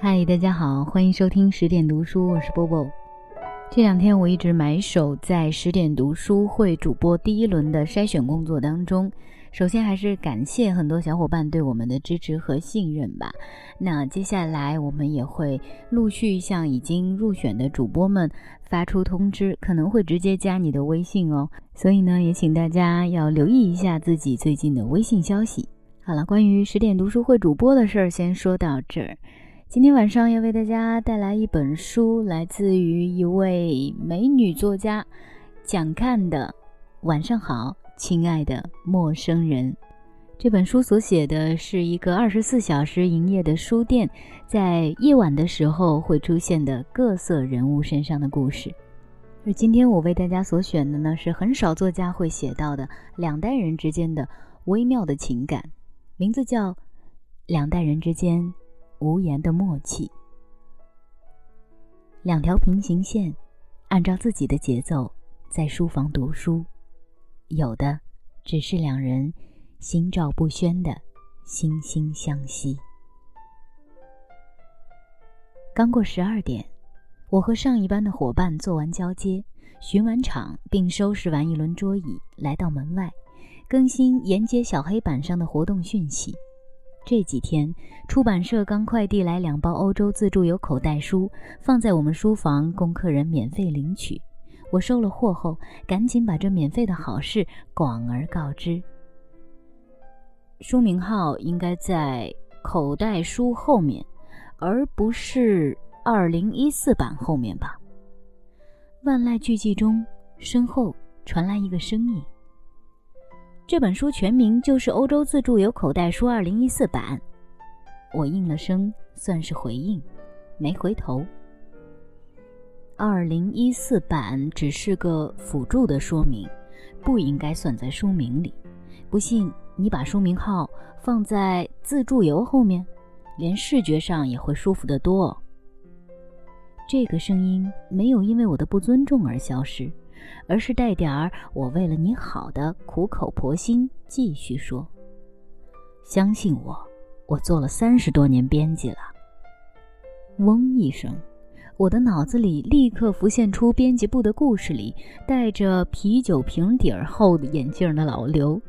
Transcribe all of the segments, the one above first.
嗨，大家好，欢迎收听十点读书，我是波波。这两天我一直埋首在十点读书会主播第一轮的筛选工作当中。首先还是感谢很多小伙伴对我们的支持和信任吧。那接下来我们也会陆续向已经入选的主播们发出通知，可能会直接加你的微信哦。所以呢，也请大家要留意一下自己最近的微信消息。好了，关于十点读书会主播的事儿，先说到这儿。今天晚上要为大家带来一本书，来自于一位美女作家蒋看的。晚上好。亲爱的陌生人，这本书所写的是一个二十四小时营业的书店，在夜晚的时候会出现的各色人物身上的故事。而今天我为大家所选的呢，是很少作家会写到的两代人之间的微妙的情感，名字叫《两代人之间无言的默契》。两条平行线，按照自己的节奏在书房读书。有的，只是两人心照不宣的惺惺相惜。刚过十二点，我和上一班的伙伴做完交接，巡完场，并收拾完一轮桌椅，来到门外，更新沿街小黑板上的活动讯息。这几天，出版社刚快递来两包欧洲自助游口袋书，放在我们书房供客人免费领取。我收了货后，赶紧把这免费的好事广而告之。书名号应该在口袋书后面，而不是二零一四版后面吧？万籁俱寂中，身后传来一个声音：“这本书全名就是《欧洲自助游口袋书二零一四版》。”我应了声，算是回应，没回头。二零一四版只是个辅助的说明，不应该算在书名里。不信你把书名号放在自助游后面，连视觉上也会舒服得多。这个声音没有因为我的不尊重而消失，而是带点儿我为了你好的苦口婆心继续说。相信我，我做了三十多年编辑了。嗡一声。我的脑子里立刻浮现出编辑部的故事里戴着啤酒瓶底儿厚的眼镜的老刘，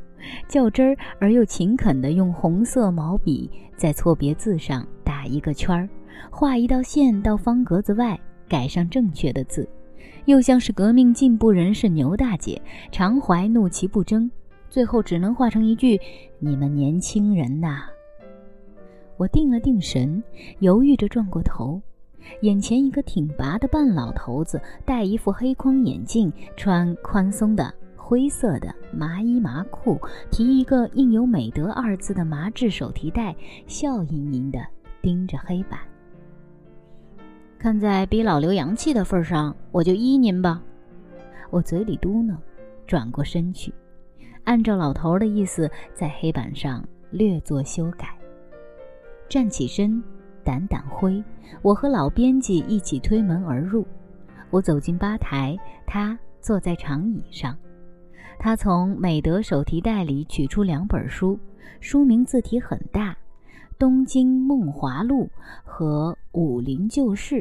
较真儿而又勤恳地用红色毛笔在错别字上打一个圈儿，画一道线到方格子外，改上正确的字；又像是革命进步人士牛大姐，常怀怒其不争，最后只能化成一句：“你们年轻人呐。”我定了定神，犹豫着转过头。眼前一个挺拔的半老头子，戴一副黑框眼镜，穿宽松的灰色的麻衣麻裤，提一个印有“美德”二字的麻质手提袋，笑盈盈地盯着黑板。看在比老刘洋气的份上，我就依您吧。我嘴里嘟囔，转过身去，按照老头的意思，在黑板上略作修改，站起身。掸掸灰，我和老编辑一起推门而入。我走进吧台，他坐在长椅上。他从美德手提袋里取出两本书，书名字体很大，《东京梦华录》和《武林旧事》。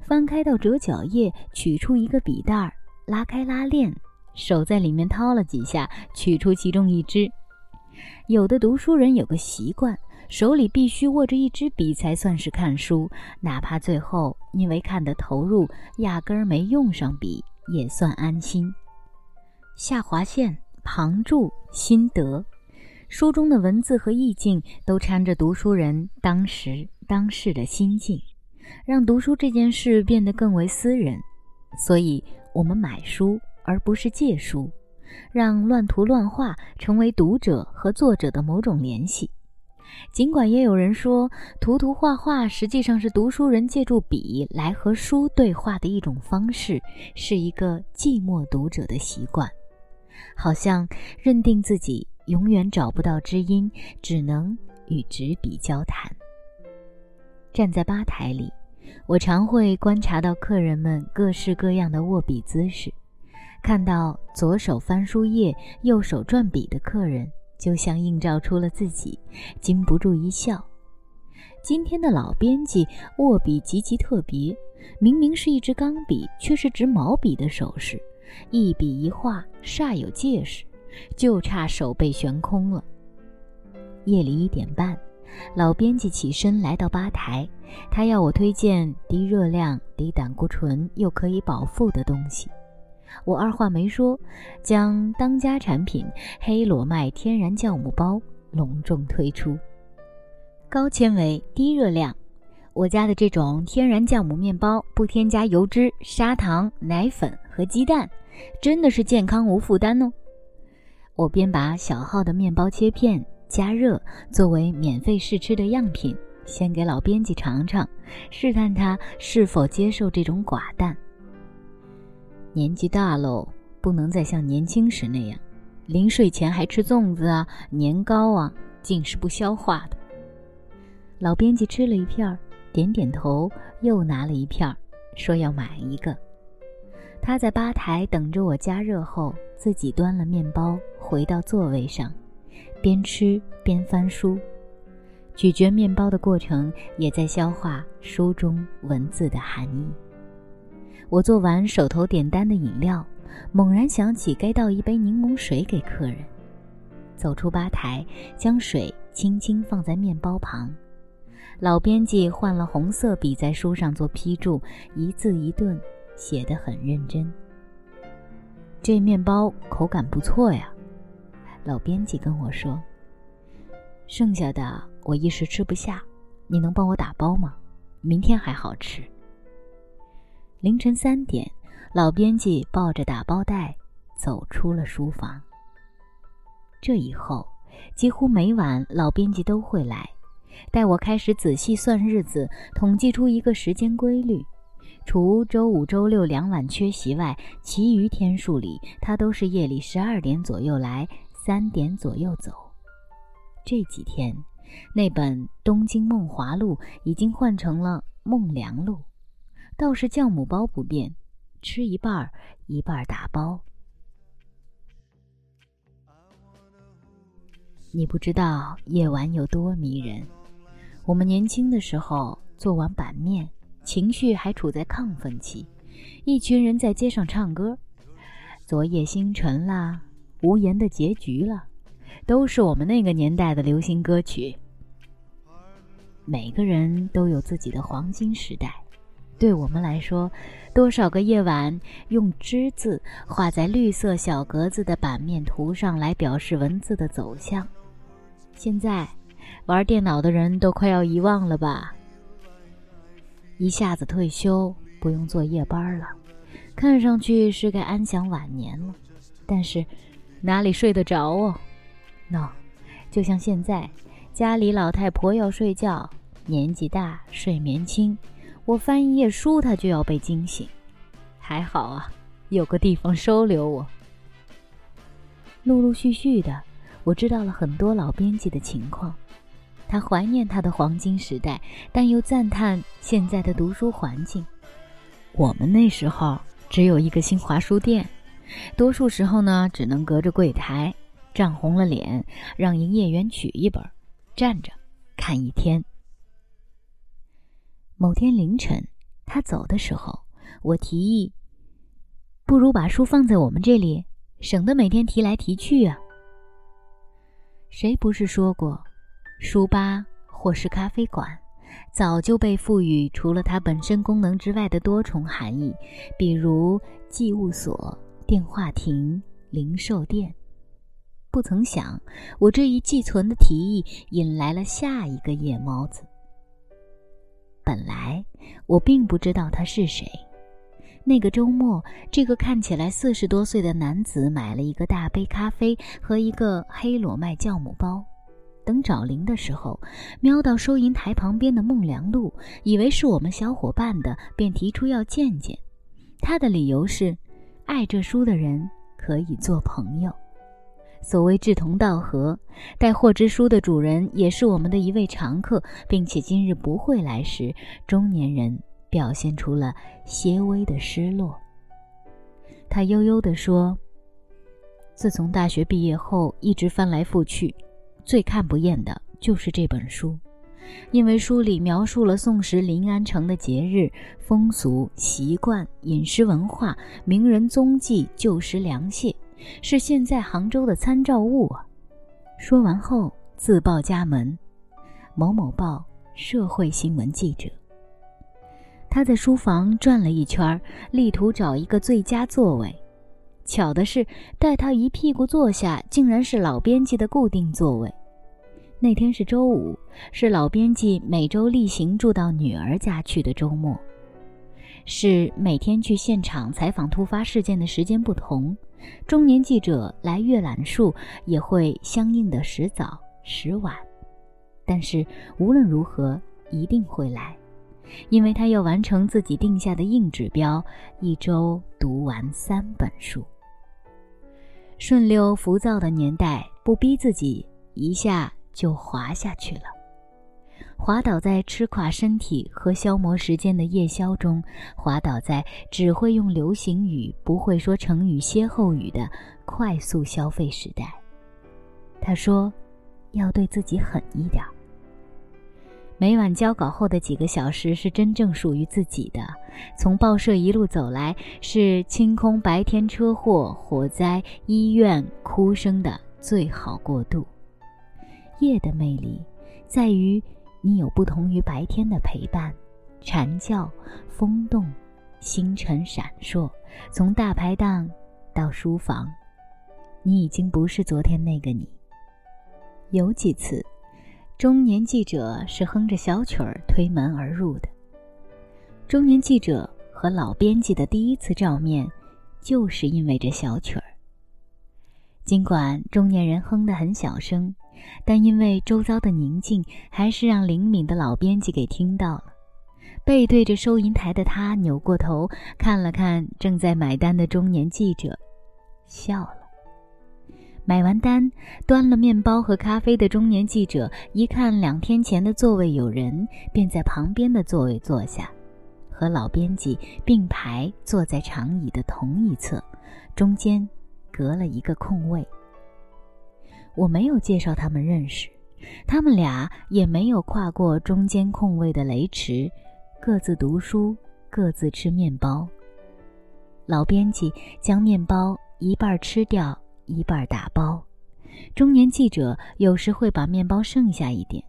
翻开到折角页，取出一个笔袋儿，拉开拉链，手在里面掏了几下，取出其中一支。有的读书人有个习惯。手里必须握着一支笔才算是看书，哪怕最后因为看得投入，压根儿没用上笔，也算安心。下划线、旁注、心得，书中的文字和意境都掺着读书人当时当世的心境，让读书这件事变得更为私人。所以，我们买书而不是借书，让乱涂乱画成为读者和作者的某种联系。尽管也有人说，涂涂画画实际上是读书人借助笔来和书对话的一种方式，是一个寂寞读者的习惯，好像认定自己永远找不到知音，只能与纸笔交谈。站在吧台里，我常会观察到客人们各式各样的握笔姿势，看到左手翻书页、右手转笔的客人。就像映照出了自己，禁不住一笑。今天的老编辑握笔极其特别，明明是一支钢笔，却是指毛笔的手势，一笔一画煞有介事，就差手背悬空了。夜里一点半，老编辑起身来到吧台，他要我推荐低热量、低胆固醇又可以饱腹的东西。我二话没说，将当家产品黑裸麦天然酵母包隆重推出。高纤维、低热量，我家的这种天然酵母面包不添加油脂、砂糖、奶粉和鸡蛋，真的是健康无负担哦。我边把小号的面包切片加热，作为免费试吃的样品，先给老编辑尝尝，试探他是否接受这种寡淡。年纪大喽，不能再像年轻时那样，临睡前还吃粽子啊、年糕啊，尽是不消化的。老编辑吃了一片，点点头，又拿了一片，说要买一个。他在吧台等着我加热后，自己端了面包回到座位上，边吃边翻书，咀嚼面包的过程也在消化书中文字的含义。我做完手头点单的饮料，猛然想起该倒一杯柠檬水给客人。走出吧台，将水轻轻放在面包旁。老编辑换了红色笔在书上做批注，一字一顿写得很认真。这面包口感不错呀，老编辑跟我说。剩下的我一时吃不下，你能帮我打包吗？明天还好吃。凌晨三点，老编辑抱着打包袋走出了书房。这以后，几乎每晚老编辑都会来，待我开始仔细算日子，统计出一个时间规律：除周五、周六两晚缺席外，其余天数里他都是夜里十二点左右来，三点左右走。这几天，那本《东京梦华录》已经换成了《梦良录》。倒是酵母包不变，吃一半儿一半儿打包。你不知道夜晚有多迷人。我们年轻的时候做完版面，情绪还处在亢奋期，一群人在街上唱歌，《昨夜星辰》啦，《无言的结局》啦，都是我们那个年代的流行歌曲。每个人都有自己的黄金时代。对我们来说，多少个夜晚用之字画在绿色小格子的版面图上来表示文字的走向？现在，玩电脑的人都快要遗忘了吧？一下子退休，不用做夜班了，看上去是该安享晚年了。但是，哪里睡得着哦？no，就像现在，家里老太婆要睡觉，年纪大，睡眠轻。我翻一页书，他就要被惊醒。还好啊，有个地方收留我。陆陆续续的，我知道了很多老编辑的情况。他怀念他的黄金时代，但又赞叹现在的读书环境。我们那时候只有一个新华书店，多数时候呢，只能隔着柜台，涨红了脸，让营业员取一本，站着看一天。某天凌晨，他走的时候，我提议：“不如把书放在我们这里，省得每天提来提去啊。”谁不是说过，书吧或是咖啡馆，早就被赋予除了它本身功能之外的多重含义，比如寄物所、电话亭、零售店。不曾想，我这一寄存的提议引来了下一个夜猫子。本来我并不知道他是谁。那个周末，这个看起来四十多岁的男子买了一个大杯咖啡和一个黑裸麦酵母包。等找零的时候，瞄到收银台旁边的《孟良录》，以为是我们小伙伴的，便提出要见见。他的理由是，爱这书的人可以做朋友。所谓志同道合，带货之书的主人也是我们的一位常客，并且今日不会来时，中年人表现出了些微的失落。他悠悠地说：“自从大学毕业后，一直翻来覆去，最看不厌的就是这本书。因为书里描述了宋时临安城的节日风俗习惯、饮食文化、名人踪迹、旧时良械，是现在杭州的参照物啊。说完后，自报家门：某某报社会新闻记者。他在书房转了一圈，力图找一个最佳座位。巧的是，待他一屁股坐下，竟然是老编辑的固定座位。那天是周五，是老编辑每周例行住到女儿家去的周末。是每天去现场采访突发事件的时间不同，中年记者来阅览处也会相应的时早时晚，但是无论如何一定会来，因为他要完成自己定下的硬指标：一周读完三本书。顺溜浮躁的年代，不逼自己一下。就滑下去了，滑倒在吃垮身体和消磨时间的夜宵中，滑倒在只会用流行语不会说成语歇后语的快速消费时代。他说：“要对自己狠一点。”每晚交稿后的几个小时是真正属于自己的。从报社一路走来，是清空白天车祸、火灾、医院哭声的最好过渡。夜的魅力，在于你有不同于白天的陪伴，蝉叫、风动、星辰闪烁。从大排档到书房，你已经不是昨天那个你。有几次，中年记者是哼着小曲儿推门而入的。中年记者和老编辑的第一次照面，就是因为这小曲儿。尽管中年人哼得很小声。但因为周遭的宁静，还是让灵敏的老编辑给听到了。背对着收银台的他，扭过头看了看正在买单的中年记者，笑了。买完单，端了面包和咖啡的中年记者一看两天前的座位有人，便在旁边的座位坐下，和老编辑并排坐在长椅的同一侧，中间隔了一个空位。我没有介绍他们认识，他们俩也没有跨过中间空位的雷池，各自读书，各自吃面包。老编辑将面包一半吃掉，一半打包。中年记者有时会把面包剩下一点。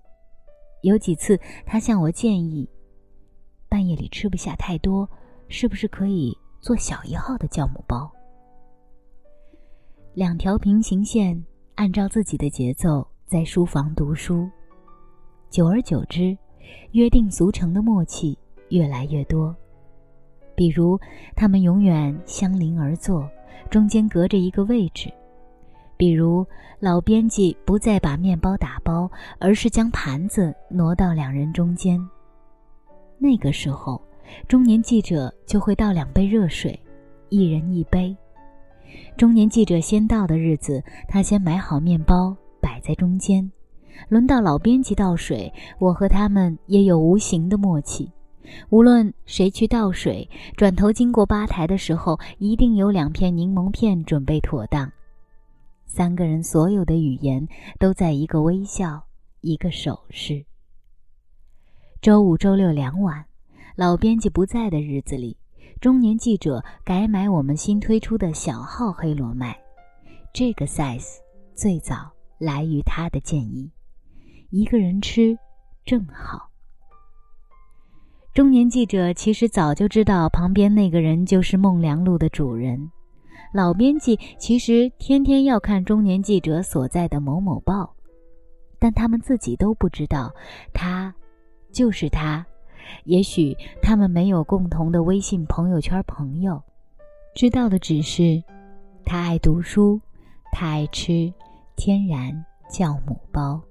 有几次，他向我建议，半夜里吃不下太多，是不是可以做小一号的酵母包？两条平行线。按照自己的节奏在书房读书，久而久之，约定俗成的默契越来越多。比如，他们永远相邻而坐，中间隔着一个位置；比如，老编辑不再把面包打包，而是将盘子挪到两人中间。那个时候，中年记者就会倒两杯热水，一人一杯。中年记者先到的日子，他先买好面包摆在中间。轮到老编辑倒水，我和他们也有无形的默契。无论谁去倒水，转头经过吧台的时候，一定有两片柠檬片准备妥当。三个人所有的语言都在一个微笑，一个手势。周五、周六两晚，老编辑不在的日子里。中年记者改买我们新推出的小号黑罗麦，这个 size 最早来于他的建议，一个人吃正好。中年记者其实早就知道旁边那个人就是孟良路的主人，老编辑其实天天要看中年记者所在的某某报，但他们自己都不知道，他就是他。也许他们没有共同的微信朋友圈朋友，知道的只是，他爱读书，他爱吃天然酵母包。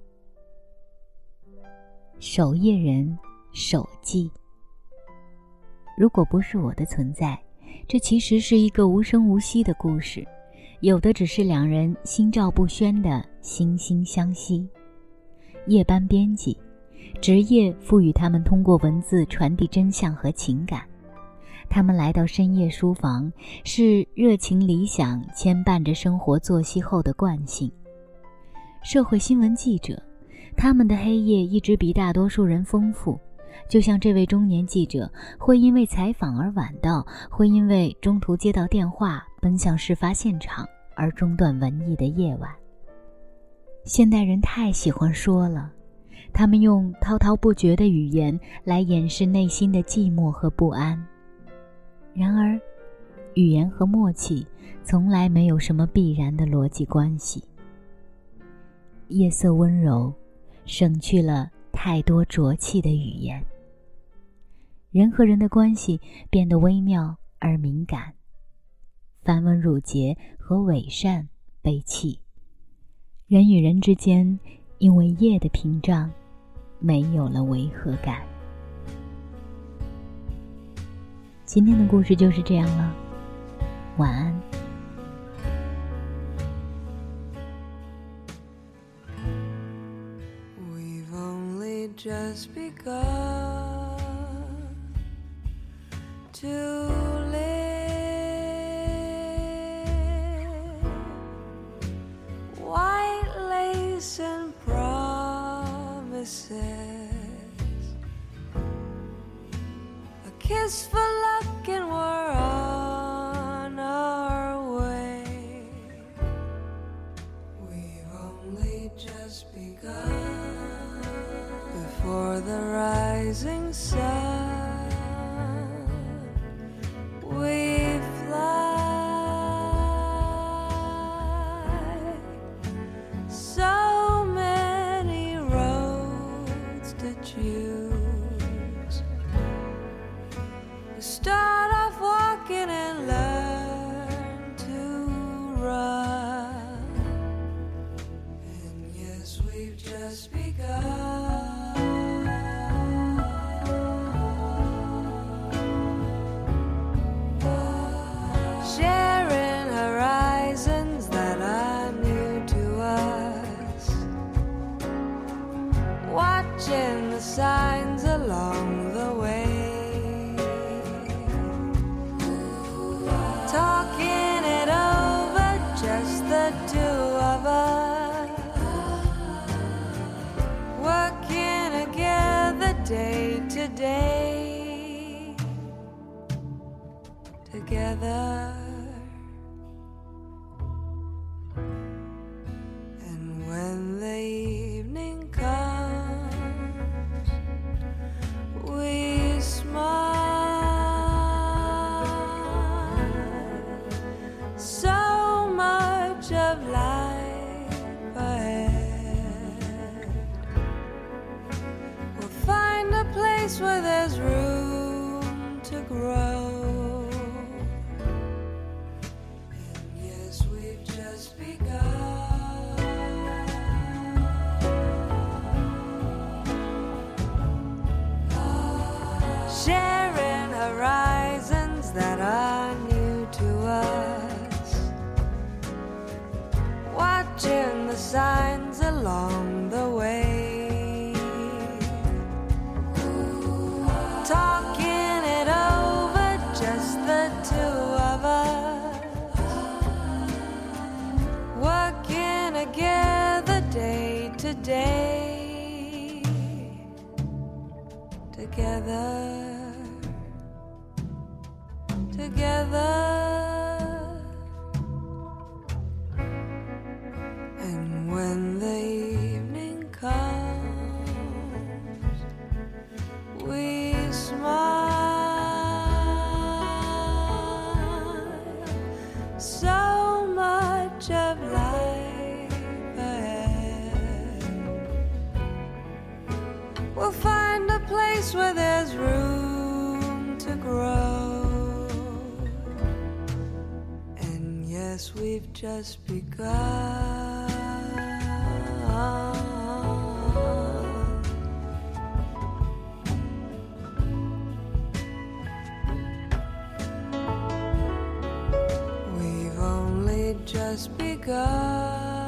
守夜人守记。如果不是我的存在，这其实是一个无声无息的故事，有的只是两人心照不宣的惺惺相惜。夜班编辑。职业赋予他们通过文字传递真相和情感。他们来到深夜书房，是热情理想牵绊着生活作息后的惯性。社会新闻记者，他们的黑夜一直比大多数人丰富，就像这位中年记者会因为采访而晚到，会因为中途接到电话奔向事发现场而中断文艺的夜晚。现代人太喜欢说了，他们用滔滔不绝的语言来掩饰内心的寂寞和不安。然而，语言和默契从来没有什么必然的逻辑关系。夜色温柔，省去了太多浊气的语言。人和人的关系变得微妙而敏感，繁文缛节和伪善被弃。人与人之间，因为夜的屏障，没有了违和感。今天的故事就是这样了，晚安。Just begun to live. White lace and promises, a kiss for luck, and we're on our way. We've only just begun for the rising sun. another. Together. Together. Just begun. We've only just begun.